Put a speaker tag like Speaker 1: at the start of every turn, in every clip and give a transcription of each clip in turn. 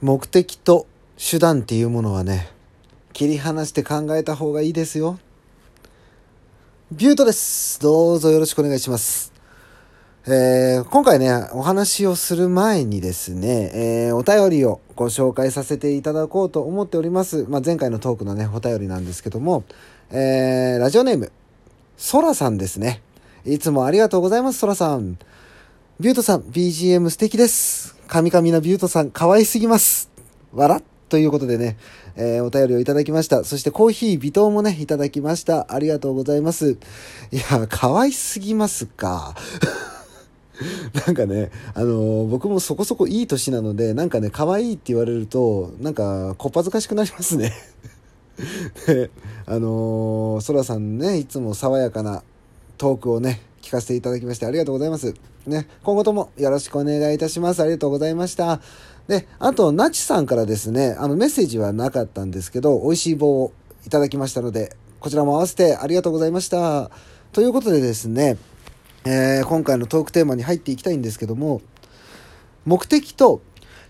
Speaker 1: 目的と手段っていうものはね切り離して考えた方がいいですよ。ビュートです。どうぞよろしくお願いします。えー、今回ねお話をする前にですね、えー、お便りをご紹介させていただこうと思っております、まあ、前回のトークのねお便りなんですけども、えー、ラジオネームそらさんですね。いつもありがとうございますそらさん。ビュートさん BGM 素敵ですカミカミなビュートさん、可愛すぎます。笑ということでね、えー、お便りをいただきました。そしてコーヒー微糖もね、いただきました。ありがとうございます。いや、可愛すぎますか。なんかね、あのー、僕もそこそこいい年なので、なんかね、可愛いって言われると、なんか、こっぱずかしくなりますね。で、あのー、そらさんね、いつも爽やかなトークをね、聞かせていただきましてありがとうございます。ね、今後ともよろしくお願いいたします。ありがとうございました。で、あと、なちさんからですね、あの、メッセージはなかったんですけど、美味しい棒をいただきましたので、こちらも合わせてありがとうございました。ということでですね、えー、今回のトークテーマに入っていきたいんですけども、目的と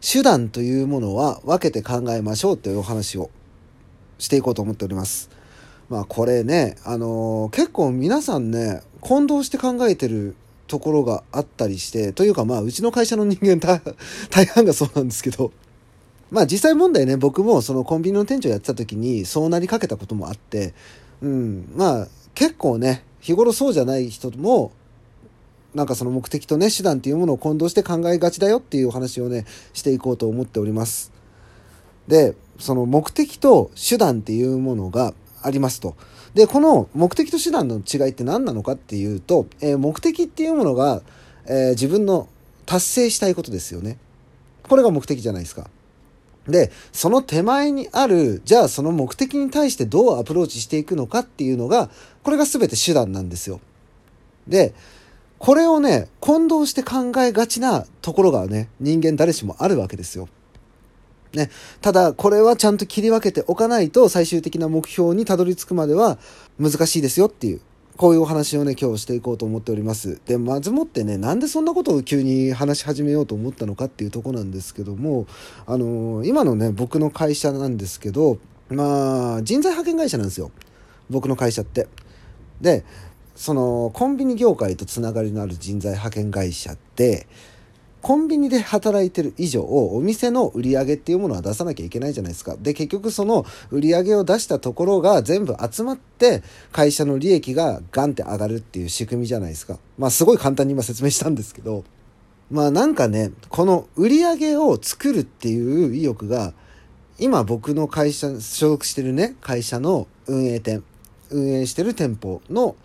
Speaker 1: 手段というものは分けて考えましょうというお話をしていこうと思っております。まあこれね、あのー、結構皆さんね、混同して考えてるところがあったりして、というかまあ、うちの会社の人間 大半がそうなんですけど、まあ実際問題ね、僕もそのコンビニの店長やってた時にそうなりかけたこともあって、うん、まあ結構ね、日頃そうじゃない人も、なんかその目的とね、手段っていうものを混同して考えがちだよっていうお話をね、していこうと思っております。で、その目的と手段っていうものがありますと。で、この目的と手段の違いって何なのかっていうと、えー、目的っていうものが、えー、自分の達成したいことですよね。これが目的じゃないですか。で、その手前にある、じゃあその目的に対してどうアプローチしていくのかっていうのが、これが全て手段なんですよ。で、これをね、混同して考えがちなところがね、人間誰しもあるわけですよ。ね、ただこれはちゃんと切り分けておかないと最終的な目標にたどり着くまでは難しいですよっていうこういうお話をね今日していこうと思っております。でまずもってねなんでそんなことを急に話し始めようと思ったのかっていうとこなんですけどもあのー、今のね僕の会社なんですけどまあ人材派遣会社なんですよ。僕の会社って。でそのコンビニ業界とつながりのある人材派遣会社ってコンビニで働いてる以上お店の売り上げっていうものは出さなきゃいけないじゃないですか。で結局その売り上げを出したところが全部集まって会社の利益がガンって上がるっていう仕組みじゃないですか。まあすごい簡単に今説明したんですけどまあなんかねこの売り上げを作るっていう意欲が今僕の会社所属してるね会社の運営店運営してる店舗の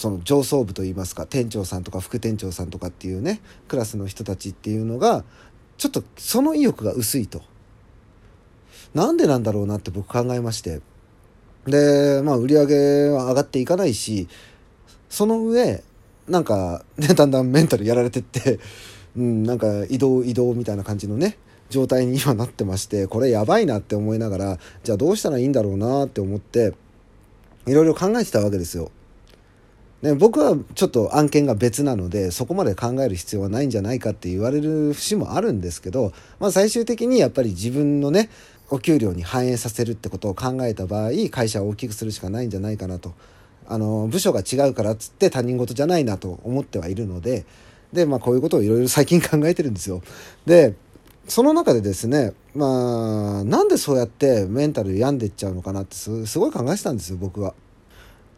Speaker 1: その上層部といいますか店長さんとか副店長さんとかっていうねクラスの人たちっていうのがちょっとその意欲が薄いと。なんでなんだろうなって僕考えましてでまあ売り上げは上がっていかないしその上なんかね だんだんメンタルやられてってうんなんか移動移動みたいな感じのね状態に今なってましてこれやばいなって思いながらじゃあどうしたらいいんだろうなって思っていろいろ考えてたわけですよ。ね、僕はちょっと案件が別なのでそこまで考える必要はないんじゃないかって言われる節もあるんですけど、まあ、最終的にやっぱり自分のねお給料に反映させるってことを考えた場合会社を大きくするしかないんじゃないかなとあの部署が違うからっつって他人事じゃないなと思ってはいるのでで、まあ、こういうことをいろいろ最近考えてるんですよ。でその中でですねまあなんでそうやってメンタル病んでっちゃうのかなってすごい考えてたんですよ僕は。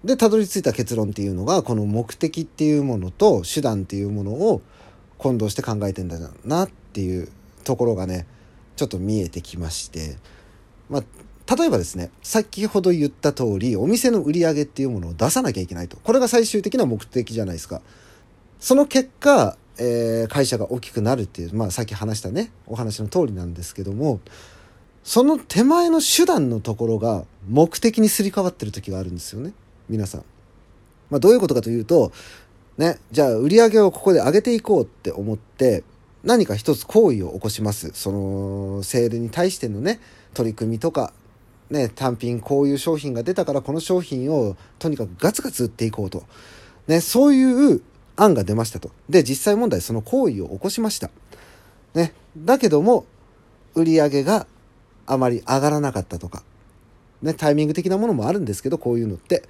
Speaker 1: でたどり着いた結論っていうのがこの目的っていうものと手段っていうものを混同して考えてんだなっていうところがねちょっと見えてきまして。まあ例えばですね先ほど言った通りお店の売り上げっていうものを出さなきゃいけないと。これが最終的な目的じゃないですか。その結果、えー、会社が大きくなるっていうまあさっき話したねお話の通りなんですけどもその手前の手段のところが目的にすり替わってる時があるんですよね。皆さん。まあ、どういうことかというと、ね、じゃあ売り上げをここで上げていこうって思って何か一つ行為を起こします。そのセールに対してのね、取り組みとか、ね、単品こういう商品が出たからこの商品をとにかくガツガツ売っていこうと。ね、そういう案が出ましたと。で、実際問題その行為を起こしました。ね、だけども、売り上げがあまり上がらなかったとか、ね、タイミング的なものもあるんですけど、こういうのって。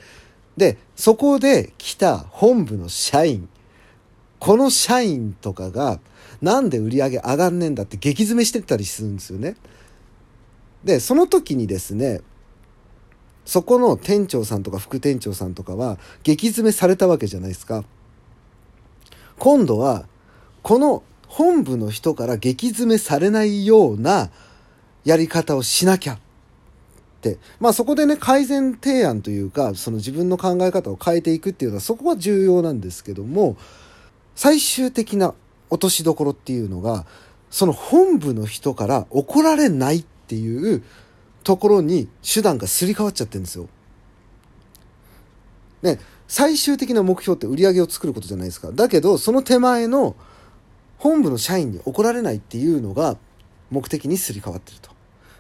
Speaker 1: で、そこで来た本部の社員、この社員とかが、なんで売り上げ上がんねえんだって激詰めしてたりするんですよね。で、その時にですね、そこの店長さんとか副店長さんとかは激詰めされたわけじゃないですか。今度は、この本部の人から激詰めされないようなやり方をしなきゃ、まあそこでね、改善提案というか、その自分の考え方を変えていくっていうのはそこは重要なんですけども、最終的な落としどころっていうのが、その本部の人から怒られないっていうところに手段がすり替わっちゃってるんですよ。ね、最終的な目標って売り上げを作ることじゃないですか。だけど、その手前の本部の社員に怒られないっていうのが目的にすり替わってると。っ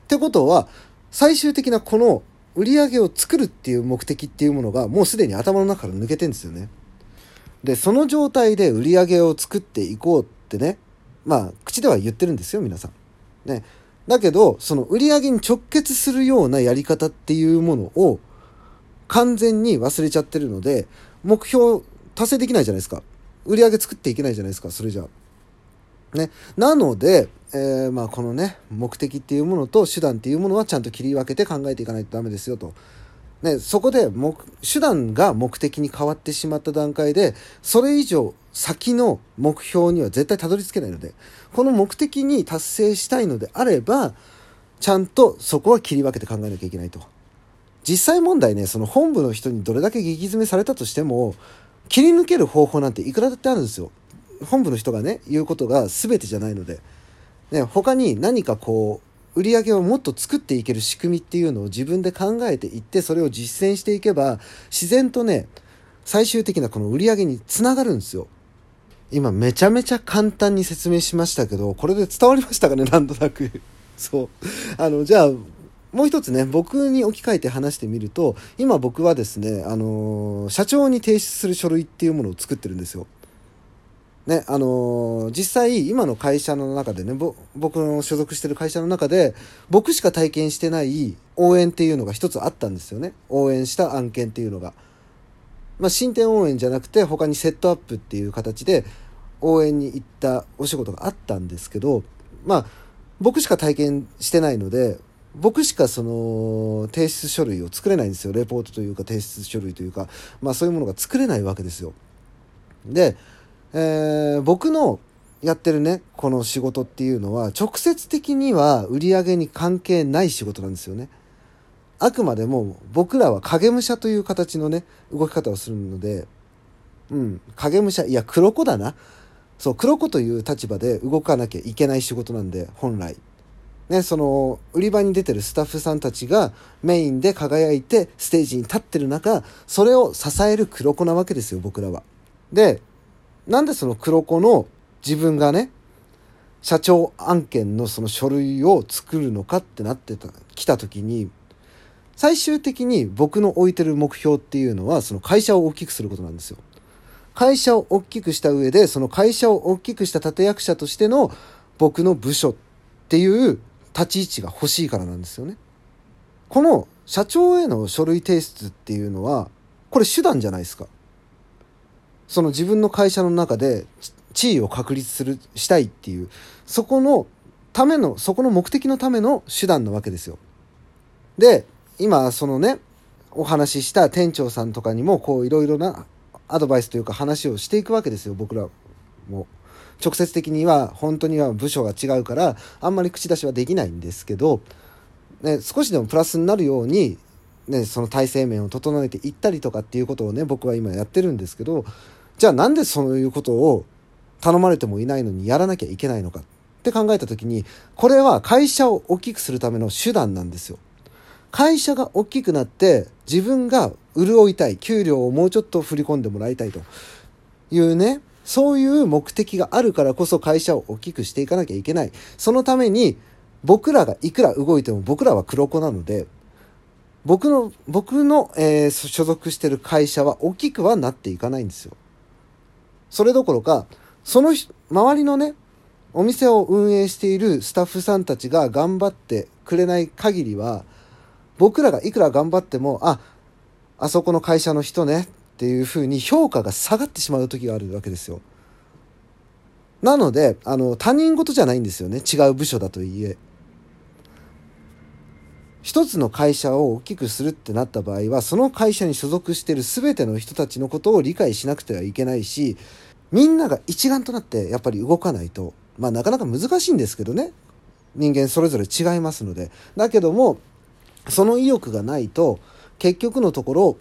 Speaker 1: てことは、最終的なこの売り上げを作るっていう目的っていうものがもうすでに頭の中から抜けてんですよね。で、その状態で売り上げを作っていこうってね、まあ、口では言ってるんですよ、皆さん。ね。だけど、その売り上げに直結するようなやり方っていうものを完全に忘れちゃってるので、目標達成できないじゃないですか。売り上げ作っていけないじゃないですか、それじゃあ。ね。なので、えー、まあこのね、目的っていうものと手段っていうものはちゃんと切り分けて考えていかないとダメですよと。ね、そこで目手段が目的に変わってしまった段階でそれ以上先の目標には絶対たどり着けないのでこの目的に達成したいのであればちゃんとそこは切り分けて考えなきゃいけないと。実際問題ねその本部の人にどれだけ激詰めされたとしても切り抜ける方法なんていくらだってあるんですよ。本部の人がね言うことが全てじゃないので、ね、他に何かこう売り上げをもっと作っていける仕組みっていうのを自分で考えていってそれを実践していけば自然とね最終的なこの売り上げにつながるんですよ。今めちゃめちゃ簡単に説明しましたけどこれで伝わりましたかね？なんとなく。そう。あのじゃあもう一つね僕に置き換えて話してみると今僕はですねあの社長に提出する書類っていうものを作ってるんですよ。ね、あのー、実際今の会社の中でね、僕の所属してる会社の中で、僕しか体験してない応援っていうのが一つあったんですよね。応援した案件っていうのが。まあ、進展応援じゃなくて、他にセットアップっていう形で応援に行ったお仕事があったんですけど、まあ、僕しか体験してないので、僕しかその提出書類を作れないんですよ。レポートというか提出書類というか、まあそういうものが作れないわけですよ。で、えー、僕のやってるね、この仕事っていうのは、直接的には売り上げに関係ない仕事なんですよね。あくまでも僕らは影武者という形のね、動き方をするので、うん、影武者、いや、黒子だな。そう、黒子という立場で動かなきゃいけない仕事なんで、本来。ね、その、売り場に出てるスタッフさんたちがメインで輝いてステージに立ってる中、それを支える黒子なわけですよ、僕らは。で、なんでその黒子の自分がね、社長案件のその書類を作るのかってなってた、来た時に、最終的に僕の置いてる目標っていうのは、その会社を大きくすることなんですよ。会社を大きくした上で、その会社を大きくした立役者としての僕の部署っていう立ち位置が欲しいからなんですよね。この社長への書類提出っていうのは、これ手段じゃないですか。その自分の会社の中で地位を確立する、したいっていう、そこのための、そこの目的のための手段なわけですよ。で、今、そのね、お話しした店長さんとかにも、こう、いろいろなアドバイスというか話をしていくわけですよ、僕らも。直接的には、本当には部署が違うから、あんまり口出しはできないんですけど、ね、少しでもプラスになるように、ね、その体制面を整えていったりとかっていうことをね、僕は今やってるんですけど、じゃあなんでそういうことを頼まれてもいないのにやらなきゃいけないのかって考えた時に、これは会社を大きくするための手段なんですよ。会社が大きくなって自分が潤いたい、給料をもうちょっと振り込んでもらいたいというね、そういう目的があるからこそ会社を大きくしていかなきゃいけない。そのために僕らがいくら動いても僕らは黒子なので、僕の、僕の、えー、所属してる会社は大きくはなっていかないんですよ。それどころか、その周りのね、お店を運営しているスタッフさんたちが頑張ってくれない限りは僕らがいくら頑張ってもああそこの会社の人ねっていうふうに評価が下がってしまう時があるわけですよ。なのであの他人事じゃないんですよね違う部署だといえ。一つの会社を大きくするってなった場合はその会社に所属している全ての人たちのことを理解しなくてはいけないしみんなが一丸となってやっぱり動かないとまあなかなか難しいんですけどね。人間それぞれ違いますので。だけどもその意欲がないと結局のところ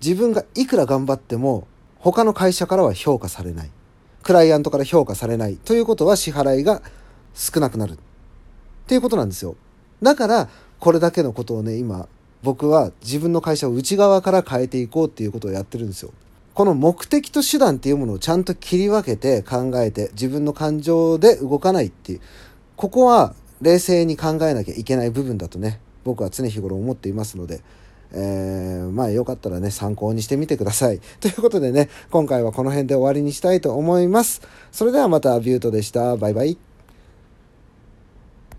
Speaker 1: 自分がいくら頑張っても他の会社からは評価されない。クライアントから評価されない。ということは支払いが少なくなる。っていうことなんですよ。だからこれだけのことをね今僕は自分の会社を内側から変えていこうっていうことをやってるんですよ。この目的と手段っていうものをちゃんと切り分けて考えて自分の感情で動かないっていうここは冷静に考えなきゃいけない部分だとね僕は常日頃思っていますので、えー、まあよかったらね参考にしてみてください。ということでね今回はこの辺で終わりにしたいと思います。それではまたビュートでした。バイバイ。